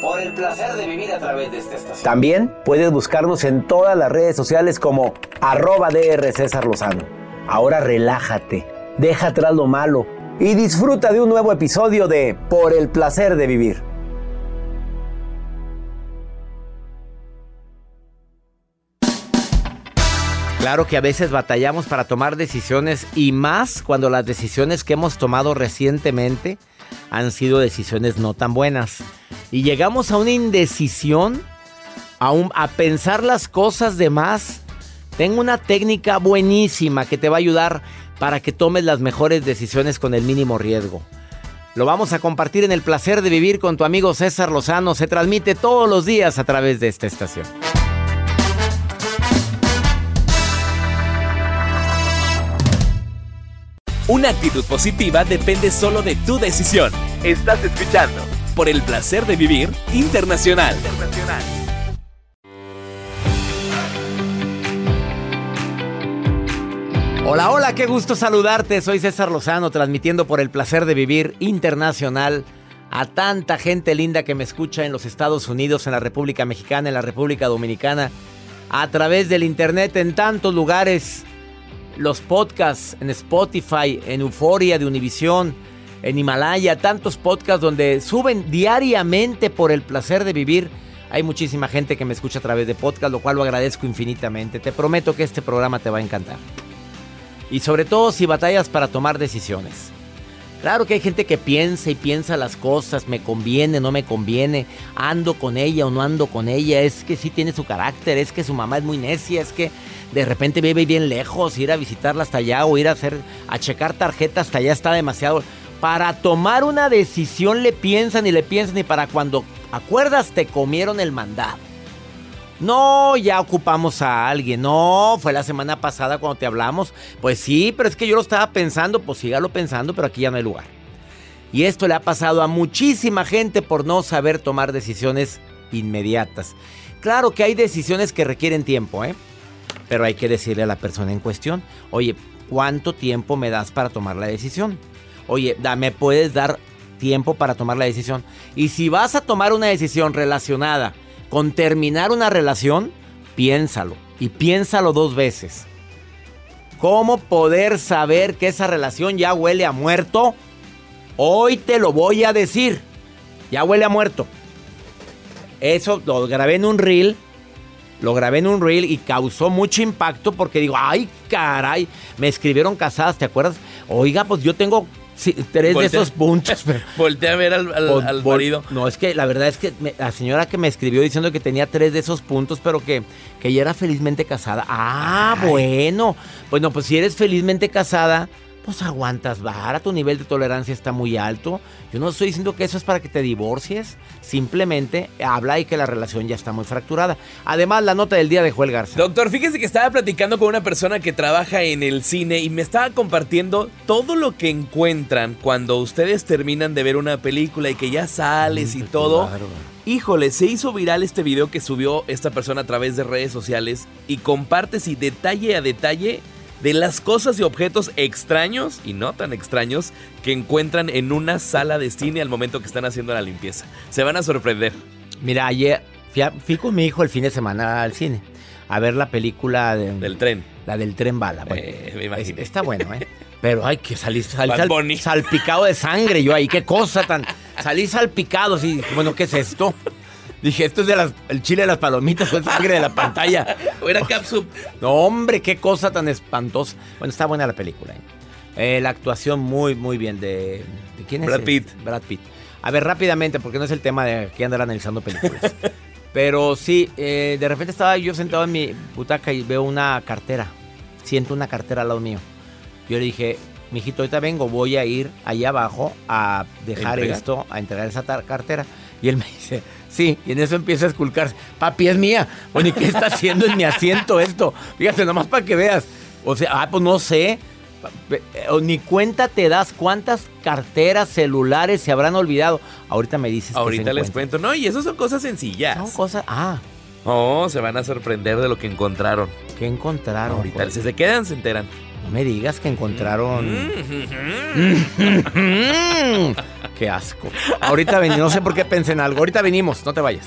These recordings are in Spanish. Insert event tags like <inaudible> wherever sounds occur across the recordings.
Por el placer de vivir a través de esta estación. También puedes buscarnos en todas las redes sociales como arroba DR César Lozano. Ahora relájate, deja atrás lo malo y disfruta de un nuevo episodio de Por el placer de vivir. Claro que a veces batallamos para tomar decisiones y más cuando las decisiones que hemos tomado recientemente han sido decisiones no tan buenas. Y llegamos a una indecisión, a, a pensar las cosas de más. Tengo una técnica buenísima que te va a ayudar para que tomes las mejores decisiones con el mínimo riesgo. Lo vamos a compartir en el placer de vivir con tu amigo César Lozano. Se transmite todos los días a través de esta estación. Una actitud positiva depende solo de tu decisión. Estás escuchando por el placer de vivir internacional. Hola, hola, qué gusto saludarte. Soy César Lozano, transmitiendo por el placer de vivir internacional a tanta gente linda que me escucha en los Estados Unidos, en la República Mexicana, en la República Dominicana, a través del internet en tantos lugares. Los podcasts en Spotify, en Euforia de Univisión, en Himalaya, tantos podcasts donde suben diariamente por el placer de vivir. Hay muchísima gente que me escucha a través de podcast, lo cual lo agradezco infinitamente. Te prometo que este programa te va a encantar. Y sobre todo si batallas para tomar decisiones. Claro que hay gente que piensa y piensa las cosas, me conviene, no me conviene, ando con ella o no ando con ella, es que sí tiene su carácter, es que su mamá es muy necia, es que de repente vive bien lejos, ir a visitarla hasta allá o ir a hacer a checar tarjeta hasta allá está demasiado. Para tomar una decisión le piensan y le piensan y para cuando acuerdas te comieron el mandado. No, ya ocupamos a alguien. No, fue la semana pasada cuando te hablamos. Pues sí, pero es que yo lo estaba pensando. Pues sígalo pensando, pero aquí ya no hay lugar. Y esto le ha pasado a muchísima gente por no saber tomar decisiones inmediatas. Claro que hay decisiones que requieren tiempo, ¿eh? Pero hay que decirle a la persona en cuestión, oye, ¿cuánto tiempo me das para tomar la decisión? Oye, ¿me puedes dar tiempo para tomar la decisión? Y si vas a tomar una decisión relacionada con terminar una relación, piénsalo. Y piénsalo dos veces. ¿Cómo poder saber que esa relación ya huele a muerto? Hoy te lo voy a decir. Ya huele a muerto. Eso lo grabé en un reel. Lo grabé en un reel y causó mucho impacto porque digo, ay, caray, me escribieron casadas, ¿te acuerdas? Oiga, pues yo tengo Sí, tres de esos puntos. <laughs> Voltea a ver al, al, marido. No, es que la verdad es que la señora que me escribió diciendo que tenía tres de esos puntos, pero que, que ella era felizmente casada. Ah, bueno. Bueno, pues si eres felizmente casada, pues aguantas vara, tu nivel de tolerancia está muy alto. Yo no estoy diciendo que eso es para que te divorcies, simplemente habla y que la relación ya está muy fracturada. Además, la nota del día de Joel Garza. Doctor, fíjese que estaba platicando con una persona que trabaja en el cine y me estaba compartiendo todo lo que encuentran cuando ustedes terminan de ver una película y que ya sales y todo. Híjole, se hizo viral este video que subió esta persona a través de redes sociales y compartes y detalle a detalle de las cosas y objetos extraños y no tan extraños que encuentran en una sala de cine al momento que están haciendo la limpieza. Se van a sorprender. Mira, ayer fui, con mi hijo el fin de semana al cine a ver la película del tren. La del tren bala. Eh, me imagino. está bueno, ¿eh? Pero hay que salir, salpicado de sangre yo ahí. Qué cosa tan... Salí salpicado, sí. Bueno, ¿qué es esto? Dije, esto es de las, el chile de las palomitas o el sangre de la pantalla. <laughs> o era capsup. No, hombre, qué cosa tan espantosa. Bueno, está buena la película. ¿eh? Eh, la actuación muy, muy bien de... ¿De quién es? Brad Pitt. Brad Pitt. A ver, rápidamente, porque no es el tema de que andar analizando películas. <laughs> Pero sí, eh, de repente estaba yo sentado en mi butaca y veo una cartera. Siento una cartera al lado mío. Yo le dije, mijito, ahorita vengo, voy a ir allá abajo a dejar esto, a entregar esa cartera. Y él me dice, Sí, y en eso empieza a esculcarse. Papi, es mía. Bueno, ¿y qué está haciendo en mi asiento esto? Fíjate, nomás para que veas. O sea, ah, pues no sé. Ni cuenta te das cuántas carteras, celulares se habrán olvidado. Ahorita me dices. Ahorita les cuento. No, y eso son cosas sencillas. Son cosas. Ah. Oh, se van a sorprender de lo que encontraron. ¿Qué encontraron? Ahorita, si se quedan, se enteran. No me digas que encontraron. Qué asco. Ahorita venimos, no sé por qué pensé en algo. Ahorita venimos, no te vayas.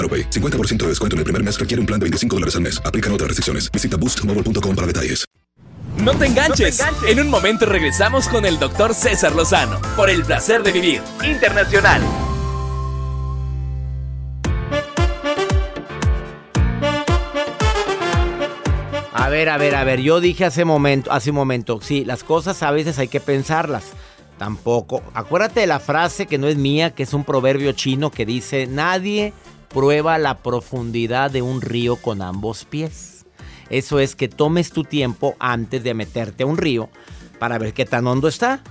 AroPay. 50% de descuento en el primer mes requiere un plan de 25 dólares al mes. Aplican otras restricciones. Visita boostmobile.com para detalles. No te, enganches. no te enganches. En un momento regresamos con el doctor César Lozano por el placer de vivir internacional. A ver, a ver, a ver, yo dije hace momento, hace un momento, sí, las cosas a veces hay que pensarlas. Tampoco. Acuérdate de la frase que no es mía, que es un proverbio chino que dice, nadie prueba la profundidad de un río con ambos pies. Eso es que tomes tu tiempo antes de meterte a un río para ver qué tan hondo está.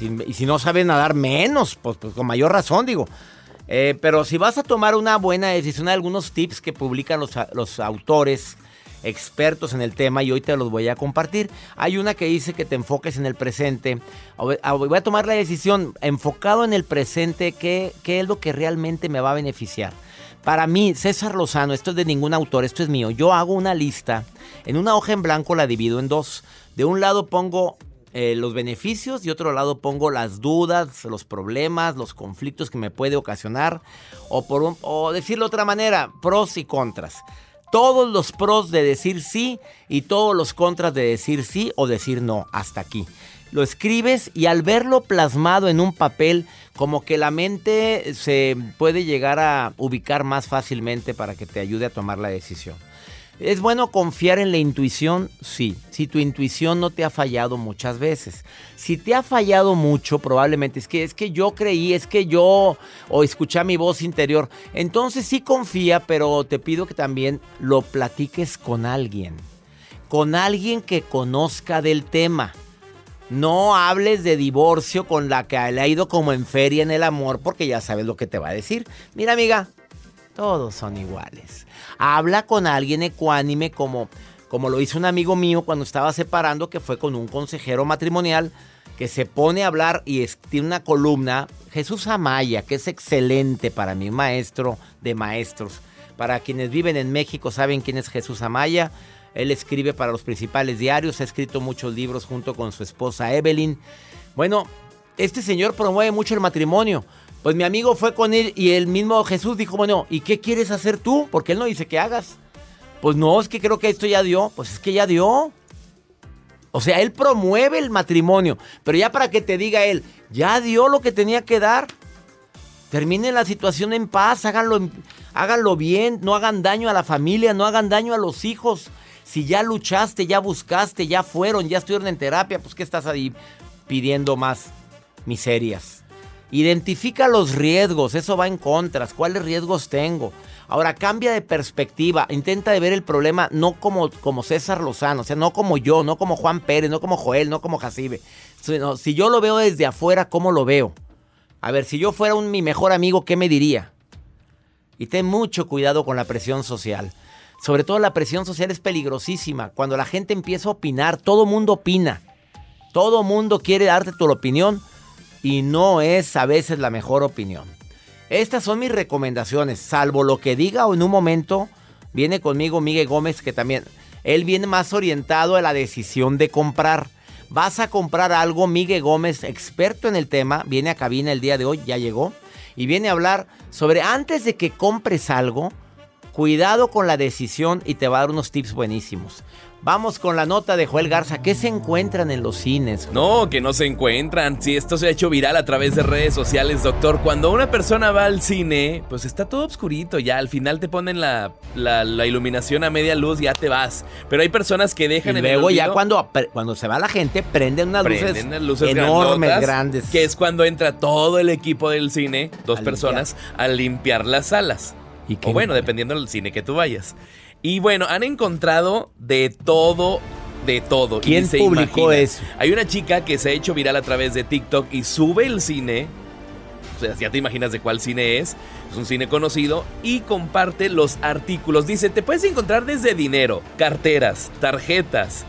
y si no sabes nadar, menos, pues, pues con mayor razón digo. Eh, pero si vas a tomar una buena decisión, hay algunos tips que publican los, autores expertos en el tema y hoy te los voy a compartir. Hay una que dice que te enfoques en el presente. Voy a tomar la decisión enfocado en el presente, ¿qué, qué es lo que realmente me va a beneficiar? Para mí, César Lozano, esto es de ningún autor, esto es mío. Yo hago una lista, en una hoja en blanco la divido en dos. De un lado pongo eh, los beneficios y otro lado pongo las dudas, los problemas, los conflictos que me puede ocasionar. O, por o decirlo de otra manera, pros y contras todos los pros de decir sí y todos los contras de decir sí o decir no. Hasta aquí. Lo escribes y al verlo plasmado en un papel, como que la mente se puede llegar a ubicar más fácilmente para que te ayude a tomar la decisión. ¿Es bueno confiar en la intuición? Sí. Si tu intuición no te ha fallado muchas veces. Si te ha fallado mucho, probablemente es que es que yo creí, es que yo o escuché mi voz interior. Entonces sí confía, pero te pido que también lo platiques con alguien. Con alguien que conozca del tema. No hables de divorcio con la que le ha ido como en feria en el amor, porque ya sabes lo que te va a decir. Mira, amiga, todos son iguales. Habla con alguien ecuánime como, como lo hizo un amigo mío cuando estaba separando, que fue con un consejero matrimonial que se pone a hablar y tiene una columna, Jesús Amaya, que es excelente para mí, maestro de maestros. Para quienes viven en México saben quién es Jesús Amaya. Él escribe para los principales diarios, ha escrito muchos libros junto con su esposa Evelyn. Bueno, este señor promueve mucho el matrimonio. Pues mi amigo fue con él y el mismo Jesús dijo, bueno, ¿y qué quieres hacer tú? Porque él no dice que hagas. Pues no, es que creo que esto ya dio. Pues es que ya dio. O sea, él promueve el matrimonio. Pero ya para que te diga él, ya dio lo que tenía que dar. Terminen la situación en paz, háganlo, háganlo bien, no hagan daño a la familia, no hagan daño a los hijos. Si ya luchaste, ya buscaste, ya fueron, ya estuvieron en terapia, pues ¿qué estás ahí pidiendo más miserias? Identifica los riesgos, eso va en contras. ¿Cuáles riesgos tengo? Ahora cambia de perspectiva, intenta de ver el problema no como, como César Lozano, o sea, no como yo, no como Juan Pérez, no como Joel, no como Jacibe. si yo lo veo desde afuera, ¿cómo lo veo? A ver, si yo fuera un, mi mejor amigo, ¿qué me diría? Y ten mucho cuidado con la presión social. Sobre todo la presión social es peligrosísima. Cuando la gente empieza a opinar, todo mundo opina. Todo mundo quiere darte tu opinión y no es a veces la mejor opinión. Estas son mis recomendaciones, salvo lo que diga o en un momento viene conmigo Miguel Gómez que también, él viene más orientado a la decisión de comprar. Vas a comprar algo, Miguel Gómez, experto en el tema, viene a cabina el día de hoy, ya llegó, y viene a hablar sobre antes de que compres algo, cuidado con la decisión y te va a dar unos tips buenísimos. Vamos con la nota de Joel Garza. ¿Qué se encuentran en los cines? No, que no se encuentran. Si esto se ha hecho viral a través de redes sociales, doctor. Cuando una persona va al cine, pues está todo oscurito. Ya al final te ponen la, iluminación a media luz, ya te vas. Pero hay personas que dejan y luego ya cuando, cuando se va la gente, prenden unas luces, enormes, grandes. Que es cuando entra todo el equipo del cine, dos personas, a limpiar las salas. ¿Y o bueno, dependiendo del cine que tú vayas. Y bueno, han encontrado de todo de todo. ¿Quién publicó eso? Hay una chica que se ha hecho viral a través de TikTok y sube el cine. O sea, ya te imaginas de cuál cine es. Es un cine conocido y comparte los artículos. Dice, te puedes encontrar desde dinero, carteras, tarjetas,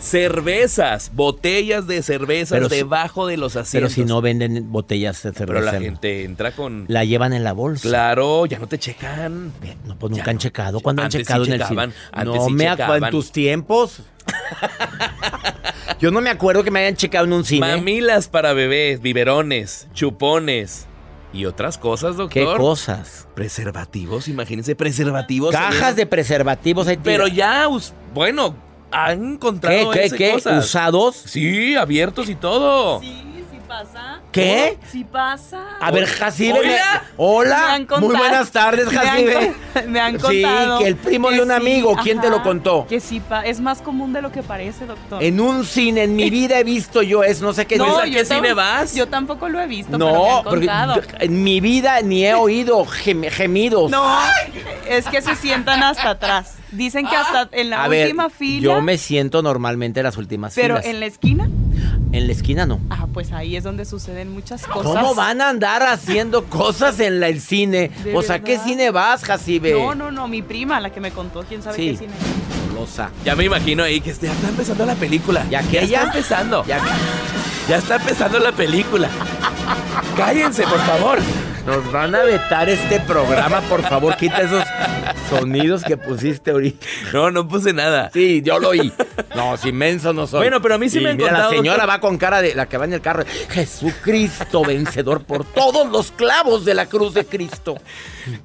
cervezas, botellas de cervezas debajo de los asientos. Pero si no venden botellas de cerveza. Pero la gente entra con. La llevan en la bolsa. Claro, ya no te checan. No, pues nunca han checado. ¿Cuándo han checado en el cine? no me acuerdo en tus tiempos. Yo no me acuerdo que me hayan checado en un cine. Mamilas para bebés, biberones, chupones. Y otras cosas, doctor. ¿Qué cosas? Preservativos, imagínense, preservativos. Cajas de preservativos. Ahí Pero ya, bueno, han encontrado ¿Qué, qué, qué? ¿Usados? Sí, abiertos y todo. Sí pasa. ¿Qué? Sí pasa. A ver, Jacibe. Hola. Hola. Muy buenas tardes, Jacibe. <laughs> Me han, contado. Sí, que el primo de un amigo. ¿Quién te lo contó? Que sí, es más común de lo que parece, doctor. En un cine, en mi vida he visto yo eso. No sé qué. No, ¿A qué cine vas? Yo tampoco lo he visto, no, pero me han porque en mi vida ni he oído gemidos. No, es que se sientan hasta atrás. Dicen que hasta en la última fila. Yo me siento normalmente en las últimas filas. ¿Pero en la esquina? En la esquina no. Ah, pues ahí es donde suceden muchas cosas. ¿Cómo van a andar haciendo cosas en el cine? <laughs> O sea, ¿qué cine vas, Jacibe? No, no, no, mi prima, la que me contó, quién sabe qué cine. Losa. Ya me imagino ahí que ya está empezando la película. ¿Ya que Ya está empezando. Ya, ya está empezando la película. <laughs> Cállense, por favor. Nos van a vetar este programa, por favor, quita esos sonidos que pusiste ahorita. No, no puse nada. Sí, yo lo oí. No, si inmenso no soy. Bueno, pero a mí sí me han La señora va con cara de la que va en el carro. Jesucristo vencedor por todos los clavos de la cruz de Cristo.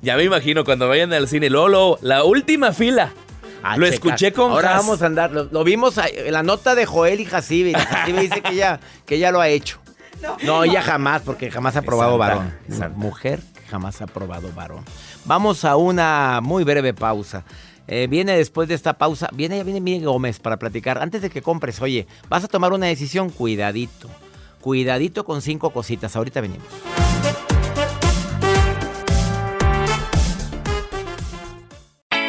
Ya me imagino cuando vayan al cine, Lolo, la última fila. lo escuché con Ahora vamos a andar. Lo, vimos en la nota de Joel y Jacibe. Jacibe dice que ella, que ella lo ha hecho. No, ella jamás, porque jamás ha probado varón. Mujer jamás ha probado varón. Vamos a una muy breve pausa. Eh, viene después de esta pausa, viene, viene Miguel Gómez para platicar. Antes de que compres, oye, vas a tomar una decisión, cuidadito. Cuidadito con cinco cositas. Ahorita venimos.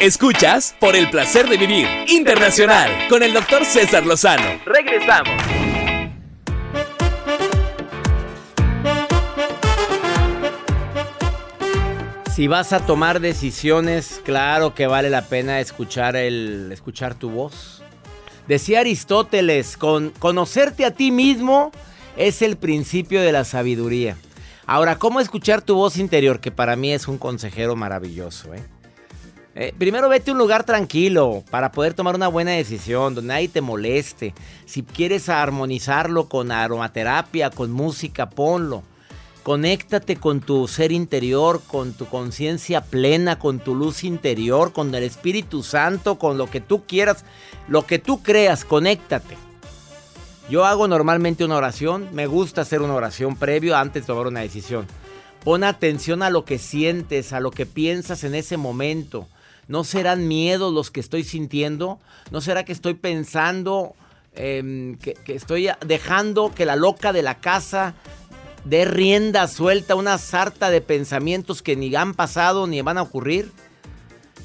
Escuchas por el placer de vivir internacional con el doctor César Lozano. Regresamos. Si vas a tomar decisiones, claro que vale la pena escuchar el escuchar tu voz. Decía Aristóteles, con conocerte a ti mismo es el principio de la sabiduría. Ahora, ¿cómo escuchar tu voz interior? Que para mí es un consejero maravilloso. ¿eh? Eh, primero vete a un lugar tranquilo para poder tomar una buena decisión, donde nadie te moleste. Si quieres armonizarlo con aromaterapia, con música, ponlo. Conéctate con tu ser interior, con tu conciencia plena, con tu luz interior, con el Espíritu Santo, con lo que tú quieras, lo que tú creas, conéctate. Yo hago normalmente una oración, me gusta hacer una oración previo antes de tomar una decisión. Pon atención a lo que sientes, a lo que piensas en ese momento. ¿No serán miedos los que estoy sintiendo? ¿No será que estoy pensando em, que, que estoy dejando que la loca de la casa de rienda suelta una sarta de pensamientos que ni han pasado ni van a ocurrir.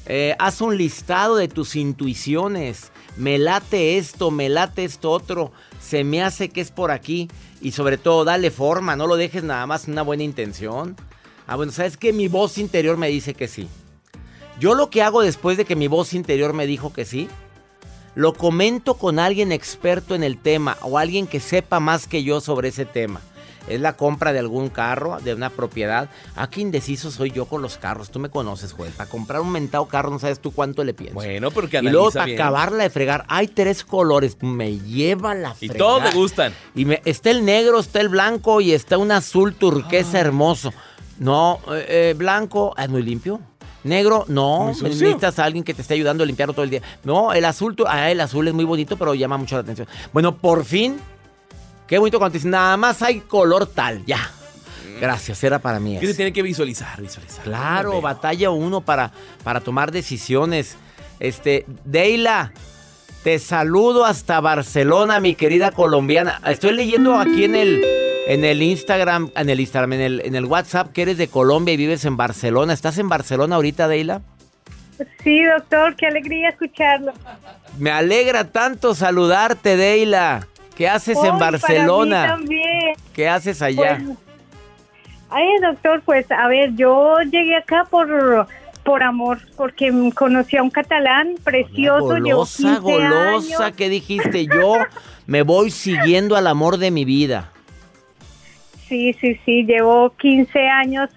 Eh, haz un listado de tus intuiciones. Me late esto, me late esto otro. Se me hace que es por aquí. Y sobre todo, dale forma. No lo dejes nada más una buena intención. Ah, bueno, ¿sabes que Mi voz interior me dice que sí. Yo lo que hago después de que mi voz interior me dijo que sí, lo comento con alguien experto en el tema o alguien que sepa más que yo sobre ese tema es la compra de algún carro, de una propiedad. Ah, qué indeciso soy yo con los carros. Tú me conoces, Joel. Para comprar un mentado carro no sabes tú cuánto le piensas. Bueno, porque Y luego para acabarla de fregar, hay tres colores. Me lleva la fregada. Y todos me gustan. Y me, está el negro, está el blanco y está un azul turquesa ah. hermoso. No, eh, eh, blanco, es muy limpio. Negro, no. Necesitas a alguien que te esté ayudando a limpiarlo todo el día. No, el azul, ah, el azul es muy bonito, pero llama mucho la atención. Bueno, por fin Qué bonito cuando te dicen, nada más hay color tal, ya. Gracias, era para mí. Se tiene que visualizar, visualizar. Claro, batalla uno para, para tomar decisiones. Este, Deila, te saludo hasta Barcelona, mi querida colombiana. Estoy leyendo aquí en el, en el Instagram, en el Instagram, en el, en el WhatsApp que eres de Colombia y vives en Barcelona. ¿Estás en Barcelona ahorita, Deila? Sí, doctor, qué alegría escucharlo. Me alegra tanto saludarte, Deila. ¿Qué haces en Barcelona? también. ¿Qué haces allá? Pues, ay, doctor, pues a ver, yo llegué acá por por amor, porque conocí a un catalán precioso. Golosa, golosa, ¿qué dijiste? <laughs> Yo me voy siguiendo al amor de mi vida. Sí, sí, sí, llevo 15 años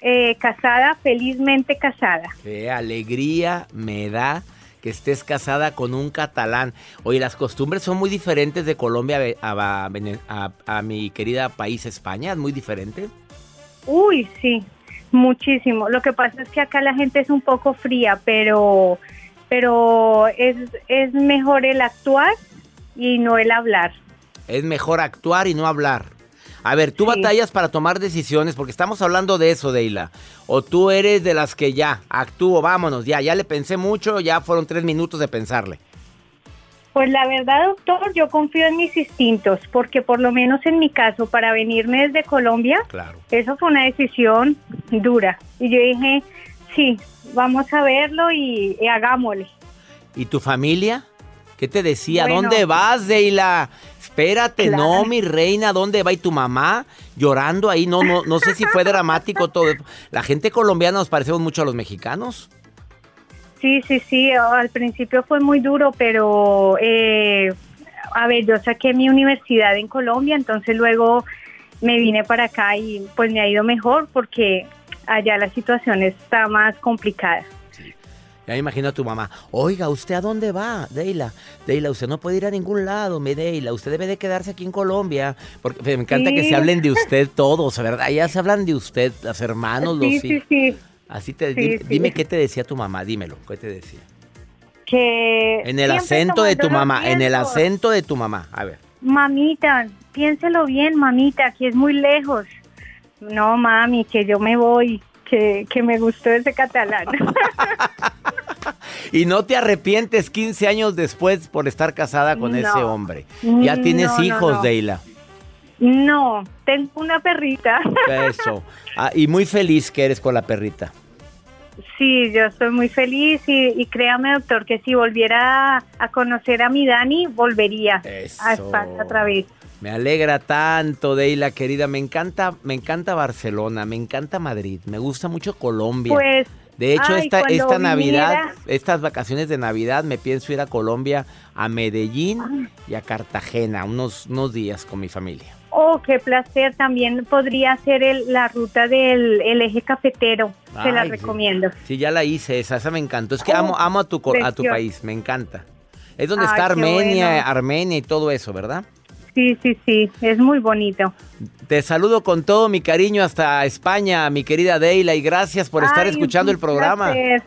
eh, casada, felizmente casada. Qué alegría me da que estés casada con un catalán. Oye, las costumbres son muy diferentes de Colombia a, mi querida país España, ¿es muy diferente? Uy, sí, muchísimo. Lo que pasa es que acá la gente es un poco fría, pero, pero es, es mejor el actuar y no el hablar. Es mejor actuar y no hablar. A ver, tú batallas para tomar decisiones porque estamos hablando de eso, Deila. O tú eres de las que ya, actúo, vámonos, ya, ya le pensé mucho, ya fueron tres minutos de pensarle. Pues la verdad, doctor, yo confío en mis instintos, porque por lo menos en mi caso, para venirme desde Colombia, claro. eso fue una decisión dura. Y yo dije, sí, vamos a verlo y, hagámosle. ¿Y tu familia? ¿Qué te decía? ¿Dónde vas, Deila? Espérate, no, mi reina, ¿dónde va? ¿Y tu mamá llorando ahí? No, no, no sé si fue dramático todo. La gente colombiana nos parecemos mucho a los mexicanos. Sí, sí, sí. Al principio fue muy duro, pero eh, a ver, yo saqué mi universidad en Colombia, entonces luego me vine para acá y pues me ha ido mejor porque allá la situación está más complicada. Ya me imagino a tu mamá. Oiga, ¿usted a dónde va, Deila? Deila, usted no puede ir a ningún lado, me Deila. Usted debe de quedarse aquí en Colombia. Porque me encanta que se hablen de <laughs> usted todos, ¿verdad? Ya se hablan de usted, los hermanos, los hijos. Sí, sí, Así te, dime, qué te decía tu mamá, dímelo, ¿qué te decía? Que En el acento de tu mamá, en el acento de tu mamá. A ver. Mamita, piénselo bien, mamita, que es muy lejos. No, mami, que yo me voy, que, que me gustó ese catalán. <laughs> Y no te arrepientes 15 años después por estar casada con No. ese hombre. Ya Mm, tienes no, hijos, no. Deila. no, tengo una perrita. Eso. Ah, y muy feliz que eres con la perrita. Sí, yo estoy muy feliz y, y créame, doctor, que si volviera a conocer a mi Dani, volvería Eso. a España otra vez. Me alegra tanto, Deila, querida. Me encanta, me encanta Barcelona, me encanta Madrid, me gusta mucho Colombia. Pues, de hecho, ay, esta, esta Navidad, viniera- estas vacaciones de Navidad, me pienso ir a Colombia, a Medellín y a Cartagena, unos, unos días con mi familia. oh, qué placer. También podría ser el- la ruta del el eje cafetero. Se la Ay, sí. recomiendo. Sí, ya la hice, esa, esa me encantó. Es que Oh, amo, amo a tu, a tu país, me encanta. Es donde Ay, está Armenia, bueno. Armenia y todo eso, ¿verdad? Sí, sí, sí, es muy bonito. Te saludo con todo mi cariño hasta España, mi querida Deila, y gracias por estar Ay, escuchando el programa. placer.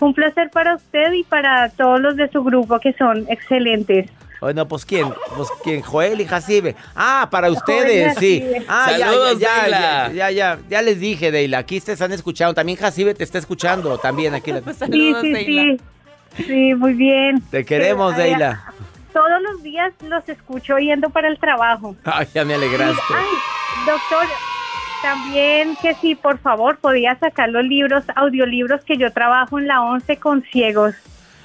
Un placer para usted y para todos los de su grupo que son excelentes. Bueno, pues quién, pues quién, Joel y Jacibe. Ah, para ustedes, sí. Ah, ya, Saludos, ya, ya, Deila. ya, ya, ya, ya les dije, Deila, aquí te están escuchando. También Jacibe te está escuchando, también aquí. la- <laughs> Pues Sí, sí, Deila. sí. Sí, muy bien. Te queremos, Deila. Todos los días los escucho yendo para el trabajo. Ay, ya me alegraste. Ay, doctor, también que si por favor podía sacar los libros, audiolibros que yo trabajo en la 11 con ciegos.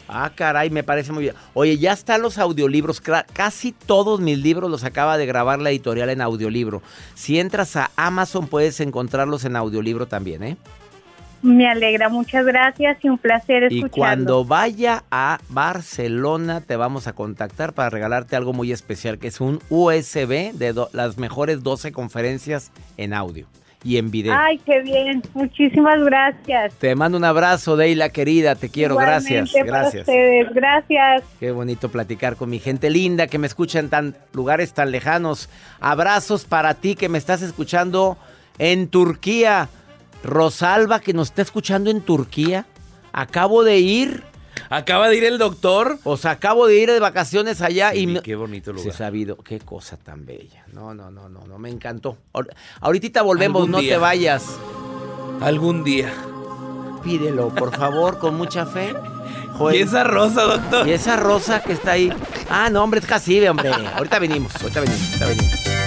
Ah, caray, me parece muy bien. Oye, ya están los audiolibros. Casi todos mis libros los acaba de grabar la editorial en audiolibro. Si entras a Amazon puedes encontrarlos en audiolibro también, ¿eh? Me alegra, muchas gracias y un placer Y escucharlo. cuando vaya a Barcelona te vamos a contactar para regalarte algo muy especial, que es un USB de do- las mejores 12 conferencias en audio y en video. Ay, qué bien. Muchísimas gracias. Te mando un abrazo, Deila querida, te quiero, gracias, Igualmente gracias. ustedes, gracias. Qué bonito platicar con mi gente linda que me escucha en tan lugares tan lejanos. Abrazos para ti que me estás escuchando en Turquía. Rosalba que nos está escuchando en Turquía. Acabo de ir, Acaba de ir el doctor. o sea, acabo de ir de vacaciones allá y Sí, me- qué bonito lugar. sabido, qué cosa tan bella. No, no, no, no, no, me encantó. Ahor- Ahorita volvemos, no te vayas. Algún día. Pídelo, por favor, con mucha fe. <laughs> ¿Y esa rosa, doctor? Y esa rosa que está ahí. Ah, no, hombre, es Jacibe, hombre. Ahorita venimos, ahorita venimos, ahorita venimos.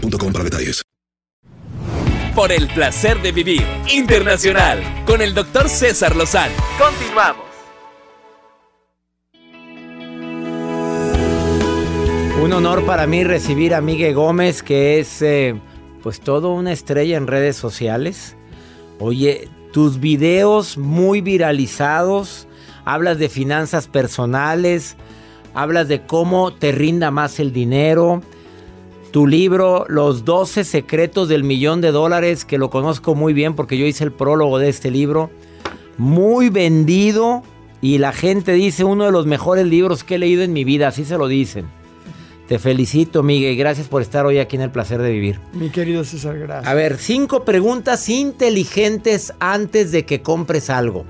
boostmobile.com para detalles. Por el placer de vivir internacional con el doctor César Lozano. Continuamos. Un honor para mí recibir a Miguel Gómez, que es eh, pues todo una estrella en redes sociales. Oye, tus videos muy viralizados, hablas de finanzas personales, hablas de cómo te rinda más el dinero. Tu libro, Los 12 secretos del millón de dólares, que lo conozco muy bien porque yo hice el prólogo de este libro. Muy vendido y la gente dice uno de los mejores libros que he leído en mi vida, así se lo dicen. Te felicito, Miguel, gracias por estar hoy aquí en El Placer de Vivir. Mi querido César, gracias. A ver, cinco preguntas inteligentes antes de que compres algo.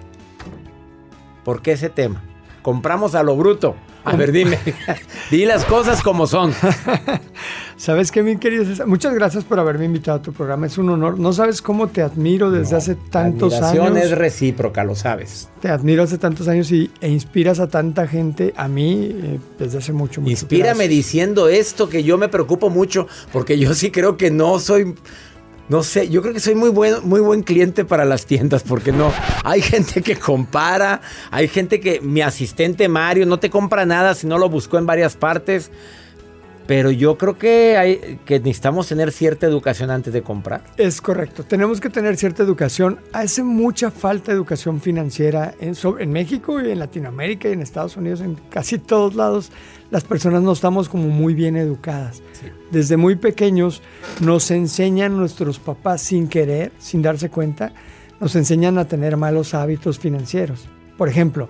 ¿Por qué ese tema? Compramos a lo bruto. A ver, dime. <laughs> Di las cosas como son. <laughs> ¿Sabes qué, mi querido César? Muchas gracias por haberme invitado a tu programa. Es un honor. No sabes cómo te admiro desde hace tantos La años. admiración es recíproca, lo sabes. Te admiro hace tantos años y, e inspiras a tanta gente. A mí, eh, desde hace mucho, mucho. Inspírame Gracias. diciendo esto que yo me preocupo mucho porque yo sí creo que no soy no sé, yo creo que soy muy buen muy buen cliente para las tiendas porque no hay gente que compara, hay gente que mi asistente Mario no te compra nada si no lo buscó en varias partes. Pero yo creo que hay que necesitamos tener cierta educación antes de comprar. Es correcto. Tenemos que tener cierta educación. Hace mucha falta de educación financiera en México y en Latinoamérica y en Estados Unidos, en casi todos lados. Las personas no estamos como muy bien educadas. Desde muy pequeños nos enseñan nuestros papás sin querer, sin darse cuenta, nos enseñan a tener malos hábitos financieros. Por ejemplo,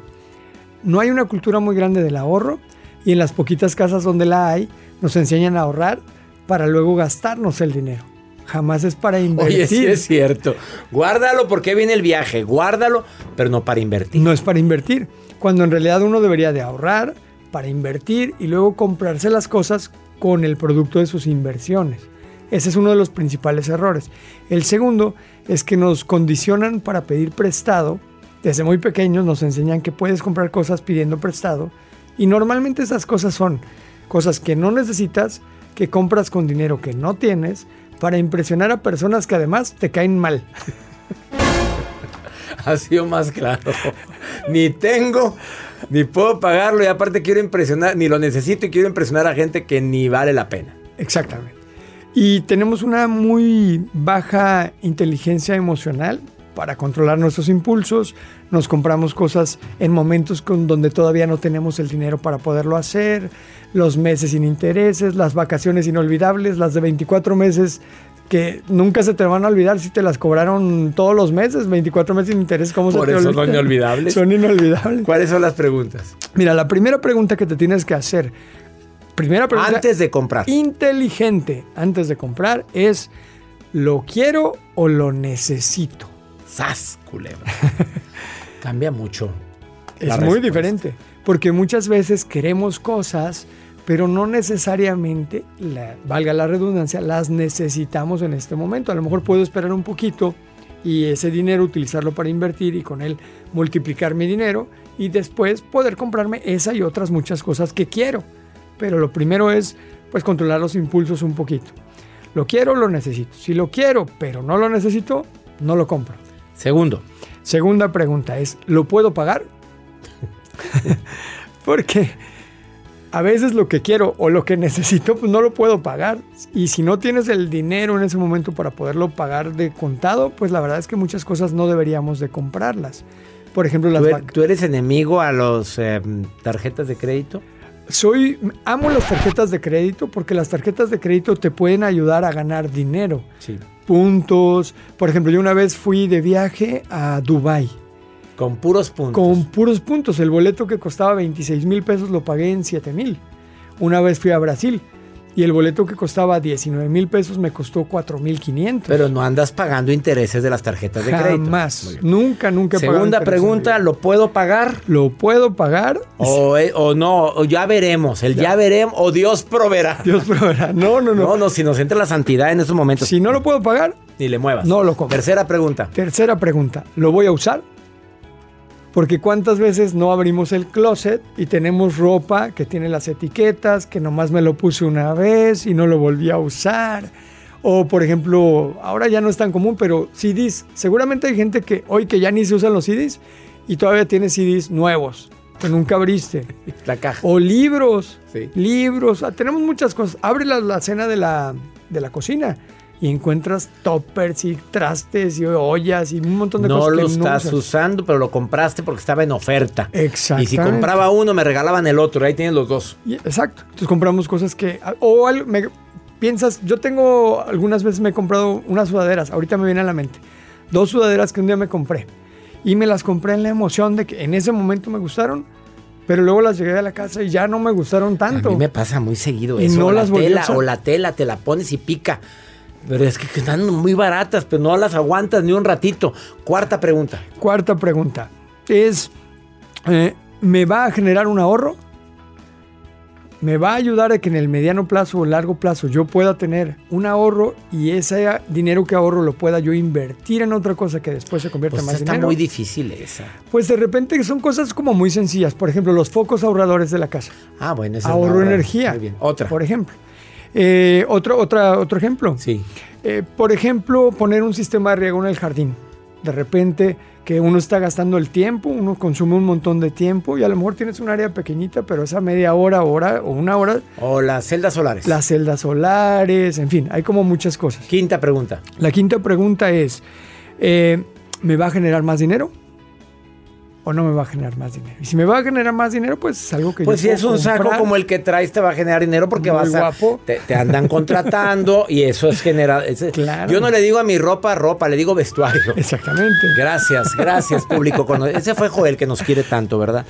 no hay una cultura muy grande del ahorro y en las poquitas casas donde la hay nos enseñan a ahorrar para luego gastarnos el dinero. Jamás es para invertir. Oye, sí es cierto. Guárdalo porque viene el viaje, guárdalo, pero no para invertir. No es para invertir, cuando en realidad uno debería de ahorrar para invertir y luego comprarse las cosas con el producto de sus inversiones. Ese es uno de los principales errores. El segundo es que nos condicionan para pedir prestado. Desde muy pequeños nos enseñan que puedes comprar cosas pidiendo prestado y normalmente esas cosas son cosas que no necesitas, que compras con dinero que no tienes para impresionar a personas que además te caen mal. <laughs> Ha sido más claro. ni tengo, ni puedo pagarlo y aparte quiero impresionar, ni lo necesito y quiero impresionar a gente que ni vale la pena. Exactamente. Y tenemos una muy baja inteligencia emocional para controlar nuestros impulsos. Nos compramos cosas en momentos con donde todavía no tenemos el dinero para poderlo hacer. Los meses sin intereses, las vacaciones inolvidables, las de 24 meses que nunca se te van a olvidar si te las cobraron todos los meses, 24 meses sin interés, ¿cómo Por se te eso son inolvidables. Son inolvidables. ¿Cuáles son las preguntas? Mira, la primera pregunta que te tienes que hacer, primera pregunta Antes de comprar. inteligente antes de comprar es ¿lo quiero o lo necesito? ¡Sas, culebra! <laughs> Cambia mucho. Es muy respuesta. diferente, porque muchas veces queremos cosas, pero no necesariamente, la- valga la redundancia, las necesitamos en este momento. A lo mejor puedo esperar un poquito y ese dinero utilizarlo para invertir y con él multiplicar mi dinero y después poder comprarme esa y otras muchas cosas que quiero. Pero lo primero es pues controlar los impulsos un poquito. Lo quiero, lo necesito. Si lo quiero, pero no lo necesito, no lo compro. Segundo. Segunda pregunta es, ¿lo puedo pagar? <laughs> Porque a veces lo que quiero o lo que necesito, pues no lo puedo pagar. Y si no tienes el dinero en ese momento para poderlo pagar de contado, pues la verdad es que muchas cosas no deberíamos de comprarlas. Por ejemplo, las ¿Tú, vac- er- tú eres enemigo a los tarjetas de crédito? Soy, amo las tarjetas de crédito porque las tarjetas de crédito te pueden ayudar a ganar dinero. Sí. Puntos. Por ejemplo, yo una vez fui de viaje a Dubai. Con puros puntos. Con puros puntos. El boleto que costaba 26 mil pesos lo pagué en 7 mil. Una vez fui a Brasil y el boleto que costaba 19 mil pesos me costó 4 mil 500. Pero no andas pagando intereses de las tarjetas de crédito. Jamás. Nunca, nunca he pagado Segunda pregunta, ¿lo puedo pagar? ¿Lo puedo pagar? O, eh, o no, o ya veremos. El ya, veremos o Dios proveerá. Dios proveerá. No, no, no. No, no, si nos entra la santidad en esos momentos. Si no lo puedo pagar, Ni le muevas. No lo compro. Tercera pregunta. Tercera pregunta, ¿lo voy a usar? Porque cuántas veces no abrimos el closet y tenemos ropa que tiene las etiquetas, que nomás me lo puse una vez y no lo volví a usar. O por ejemplo, ahora ya no es tan común, pero CDs. Seguramente hay gente que hoy que ya ni se usan los CDs y todavía tiene CDs nuevos que nunca abriste. <laughs> La caja. O libros. Sí. Libros. Ah, tenemos muchas cosas. Abre la, la cena de la, de la cocina y encuentras toppers y trastes y ollas y un montón de No cosas lo que estás usas. usando, pero lo compraste porque estaba en oferta. Y Exactamente. si compraba uno, me regalaban el otro. Ahí tienes los dos. Y- exacto. Entonces compramos cosas que... O al- me- piensas, yo tengo, algunas veces me he comprado unas sudaderas, ahorita me viene a la mente, dos sudaderas que un día me compré. Y me las compré en la emoción de que en ese momento me gustaron, pero luego las llegué a la casa y ya no me gustaron tanto. A mí me pasa muy seguido Y eso. no la las volví a tela, usar. o la tela te la pones y pica. Pero es que están muy baratas, pero no las aguantas ni un ratito. Cuarta pregunta. Cuarta pregunta es, eh, ¿me va a generar un ahorro? ¿Me va a ayudar a que en el mediano plazo o largo plazo yo pueda tener un ahorro y ese dinero que ahorro lo pueda yo invertir en otra cosa que después se convierta Pues en más está dinero? muy difícil esa. Pues de repente son cosas como muy sencillas. Por ejemplo, los focos ahorradores de la casa. Ah, bueno, esa es Ahorro energía. Muy bien. Otra. Por ejemplo. Eh, otro, otra, otro ejemplo. Sí. Eh, por ejemplo, poner un sistema de riego en el jardín. De repente que uno está gastando el tiempo, uno consume un montón de tiempo y a lo mejor tienes un área pequeñita, pero esa media hora, hora o una hora, O las celdas solares. las celdas solares, en fin, hay como muchas cosas. Quinta pregunta. La quinta pregunta es, eh, ¿me va a generar más dinero? ¿O no me va a generar más dinero? Y si me va a generar más dinero, pues es algo que Pues si es un saco como el que traes, te va a generar dinero porque Muy vas a. Te, te andan <laughs> contratando y eso es generar. Claro. Yo no le digo a mi ropa ropa, le digo vestuario. Exactamente. Gracias, gracias, público. <laughs> Ese fue Joel que nos quiere tanto, ¿verdad?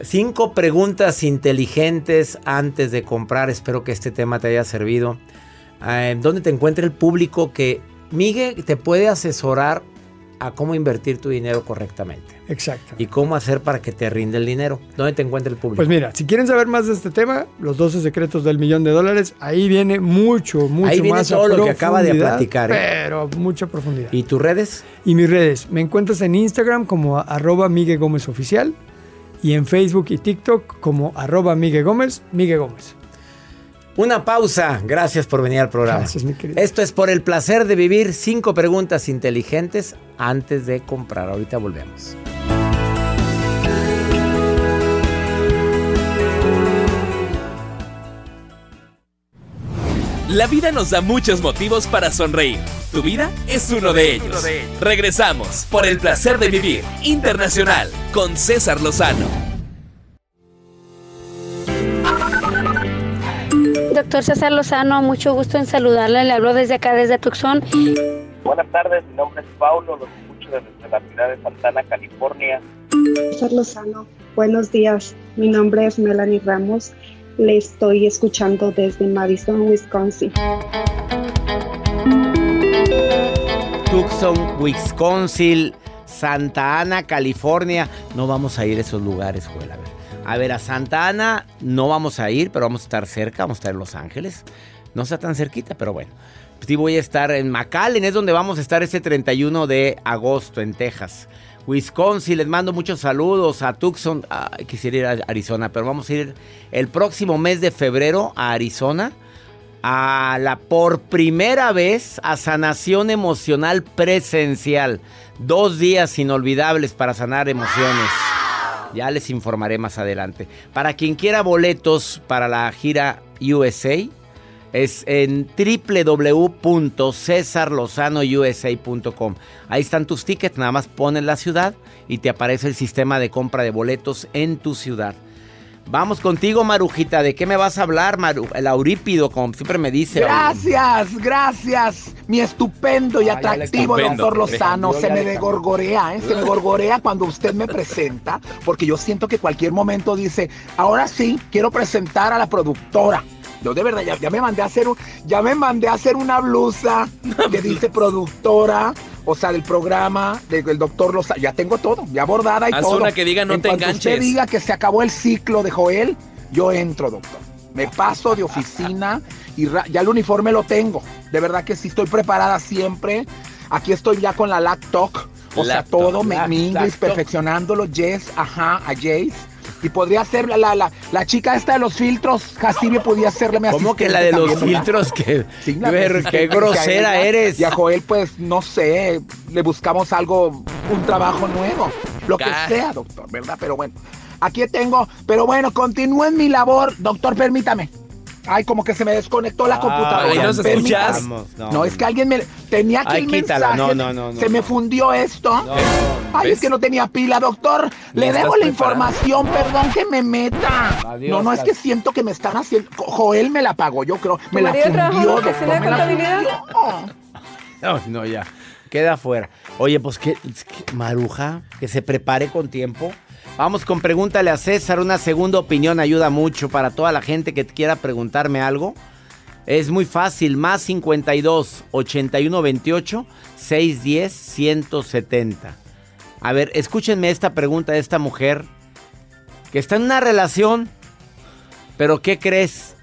Cinco preguntas inteligentes antes de comprar. Espero que este tema te haya servido. Eh, ¿Dónde te encuentra el público que Miguel te puede asesorar a cómo invertir tu dinero correctamente? Exacto. ¿Y cómo hacer para que te rinde el dinero? ¿Dónde te encuentra el público? Pues mira, si quieren saber más de este tema, los 12 secretos del millón de dólares, ahí viene mucho, mucho Ahí viene más todo lo que acaba de platicar, ¿eh? Pero mucha profundidad. ¿Y tus redes? Y mis redes, me encuentras en Instagram como arroba Miguel Gómez Oficial y en Facebook y TikTok como arroba Miguel Gómez, Miguel Gómez. Una pausa. Gracias por venir al programa. Gracias, mi querido. Esto es por el placer de vivir. Cinco preguntas inteligentes antes de comprar. Ahorita volvemos. La vida nos da muchos motivos para sonreír. Tu vida es uno de ellos. Regresamos por el placer de vivir internacional con César Lozano. Doctor César Lozano, mucho gusto en saludarle. Le hablo desde acá, desde Tucson. Buenas tardes, mi nombre es Paulo, los escucho desde la ciudad de Santana, California. César Lozano, buenos días. Mi nombre es Melanie Ramos. Le estoy escuchando desde Madison, Wisconsin. Tucson, Wisconsin, Santa Ana, California. No vamos a ir a esos lugares, Joel. A ver. A ver, a Santa Ana no vamos a ir, pero vamos a estar cerca, vamos a estar en Los Ángeles. No está tan cerquita, pero bueno. Sí voy a estar en McAllen, es donde vamos a estar este 31 de agosto en Texas. Wisconsin, les mando muchos saludos a Tucson. Quisiera ir a Arizona, pero vamos a ir el próximo mes de febrero a Arizona a la por primera vez a sanación emocional presencial. Dos días inolvidables para sanar emociones. Ya les informaré más adelante. Para quien quiera boletos para la gira USA, es en www.cesarlozanousa.com. Ahí están tus tickets, nada más pones la ciudad y te aparece el sistema de compra de boletos en tu ciudad. Vamos contigo, Marujita. ¿De qué me vas a hablar, Maru? El aurípido, como siempre me dice. Gracias, gracias, mi estupendo y Ay, le atractivo estupendo. doctor Lozano. Se me degorgorea, ¿eh? Se me gorgorea cuando usted me presenta, porque yo siento que cualquier momento dice, ahora sí, quiero presentar a la productora. Yo de verdad ya, ya me mandé a hacer un, ya me mandé a hacer una blusa que dice productora, o sea, del programa del, del doctor Lozano. Ya tengo todo, ya bordada y Haz todo. una que diga, "No En te enganches". Usted diga que se acabó el ciclo de Joel, yo entro, doctor. Me paso de oficina y ya el uniforme lo tengo. De verdad que sí estoy preparada siempre. Aquí estoy ya con la laptop. O sea, Laptop, todo, mi, mi inglés perfeccionándolo. Yes, ajá, a Jace. Y podría ser la, la, la, la chica esta de los filtros, Jacibe podría serle mi ¿Cómo que la de los filtros? Que, Sí, la ver, qué grosera eres. Y a Joel, pues, no sé, le buscamos algo, un trabajo nuevo. Lo que Ca- sea, doctor, ¿verdad? Pero bueno, aquí tengo, pero bueno, continúen mi labor, doctor, permítame. Ay, como que se me desconectó la computadora. Ay, ¿nos escuchas? No, no, es que alguien me tenía aquí Ay, el quítala. mensaje. No, no, no, no, se me fundió esto. Ay, ¿ves? es que no tenía pila, doctor. Le debo la información, perdón que me meta. Adiós, no, no, es que siento que me están haciendo. Joel me la pagó, yo creo. Me la fundió, doctor. me la fundió. <laughs> No, no, ya. Queda fuera. Oye, pues que, que- Maruja, que se prepare con tiempo. Vamos con pregúntale a César. Una segunda opinión ayuda mucho para toda la gente que quiera preguntarme algo. Es muy fácil. Más 52 81 28 610 170. A ver, escúchenme esta pregunta de esta mujer que está en una relación, pero ¿qué crees?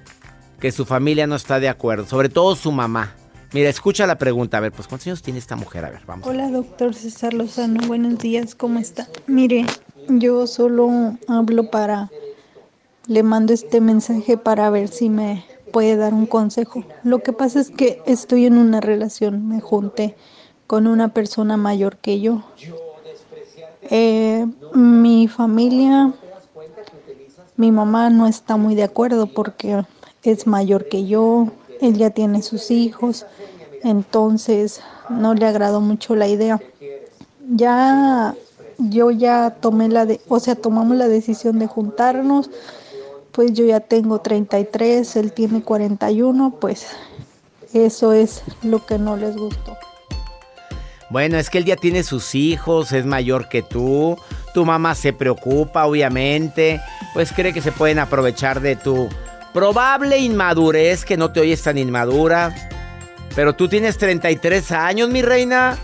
Que su familia no está de acuerdo, sobre todo su mamá. Mira, escucha la pregunta. A ver, pues ¿cuántos años tiene esta mujer? A ver, vamos. Hola, doctor César Lozano. Buenos días, ¿cómo está? Mire, yo solo hablo para... Le mando este mensaje para ver si me puede dar un consejo. Lo que pasa es que estoy en una relación, me junté con una persona mayor que yo. Eh, mi familia, mi mamá no está muy de acuerdo porque es mayor que yo, él ya tiene sus hijos, entonces no le agradó mucho la idea. Ya yo ya tomé la de, o sea, tomamos la decisión de juntarnos, pues yo ya tengo 33, él tiene 41, pues eso es lo que no les gustó. Bueno, es que él ya tiene sus hijos, es mayor que tú. Tu mamá se preocupa, obviamente. Pues cree que se pueden aprovechar de tu probable inmadurez, que no te oyes tan inmadura. Pero tú tienes 33 años, mi reina.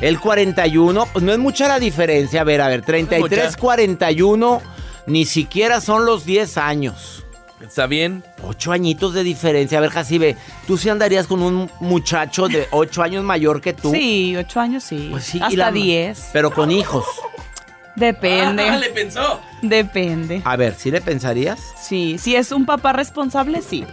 El 41, pues no es mucha la diferencia. A ver, a ver, 33, mucha. 41, ni siquiera son los 10 años. ¿Está bien? Ocho añitos de diferencia. A ver, Jacibe, ¿tú sí andarías con un muchacho de <laughs> ocho años mayor que tú? Sí, ocho años sí. Pues sí, Hasta diez. Pero con hijos. Depende. Ah, le pensó. Depende. A ver, ¿sí le pensarías? Sí, si es un papá responsable, sí.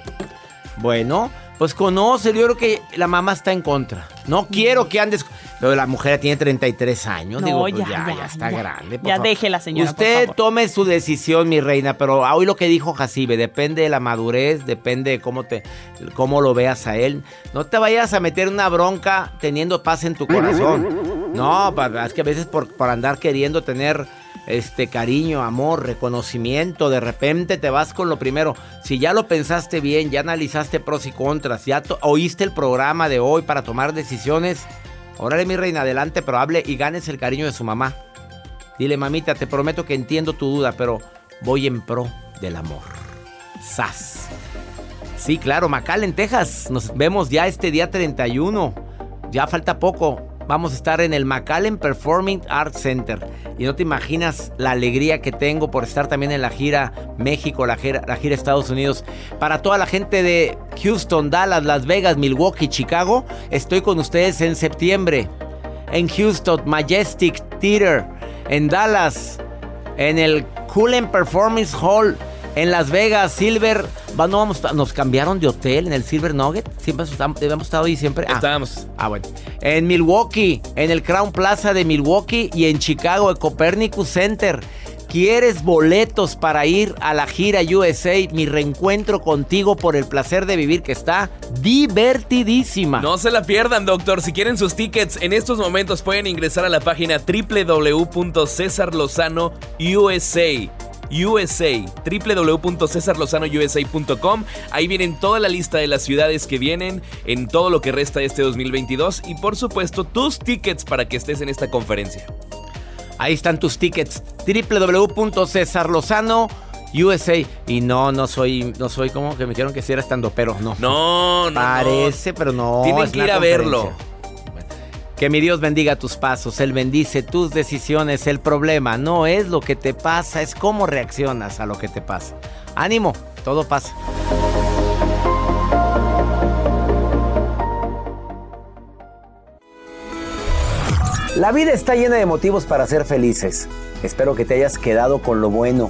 Bueno, pues conoce, yo creo que la mamá está en contra. No quiero que andes. Pero la mujer tiene 33 años. No, digo, pues ya, ya, está ya. grande. Ya favor. déjela, señora, por Usted favor. tome su decisión, mi reina, pero hoy lo que dijo Jacibe, depende de la madurez, depende de cómo, te, cómo lo veas a él. No te vayas a meter una bronca teniendo paz en tu corazón. No, es que a veces por, por andar queriendo tener este cariño, amor, reconocimiento, de repente te vas con lo primero. Si ya lo pensaste bien, ya analizaste pros y contras, ya oíste el programa de hoy para tomar decisiones, órale mi reina, adelante, pero hable y ganes el cariño de su mamá. Dile, mamita, te prometo que entiendo tu duda, pero voy en pro del amor. Sas. Sí, claro, Macal en Texas. Nos vemos ya este día 31. Ya falta poco. Vamos a estar en el McAllen Performing Arts Center. Y no te imaginas la alegría que tengo por estar también en la gira México, la gira, la gira Estados Unidos. Para toda la gente de Houston, Dallas, Las Vegas, Milwaukee, Chicago, estoy con ustedes en septiembre. En Houston, Majestic Theater. En Dallas, en el Cullen Performance Hall. En Las Vegas, Silver. no vamos, nos cambiaron de hotel en el Silver Nugget. Siempre hemos estado ahí siempre. Ah. Estábamos. Ah, bueno. En Milwaukee, en el Crown Plaza de Milwaukee y en Chicago, el Copernicus Center. ¿Quieres boletos para ir a la gira USA? Mi reencuentro contigo por el placer de vivir que está divertidísima. No se la pierdan, doctor. Si quieren sus tickets, en estos momentos pueden ingresar a la página www.cesarlozanousa. USA, www.cesarlozanousa.com. Ahí vienen toda la lista de las ciudades que vienen en todo lo que resta de este 2022 y por supuesto tus tickets para que estés en esta conferencia. Ahí están tus tickets. www.cesarlozano USA. Y no, no soy, no soy como que me dijeron que si era estando, pero no. No, no. Parece, pero no. Tienen es que ir a verlo. Que mi Dios bendiga tus pasos, Él bendice tus decisiones. El problema no es lo que te pasa, es cómo reaccionas a lo que te pasa. Ánimo, todo pasa. La vida está llena de motivos para ser felices. Espero que te hayas quedado con lo bueno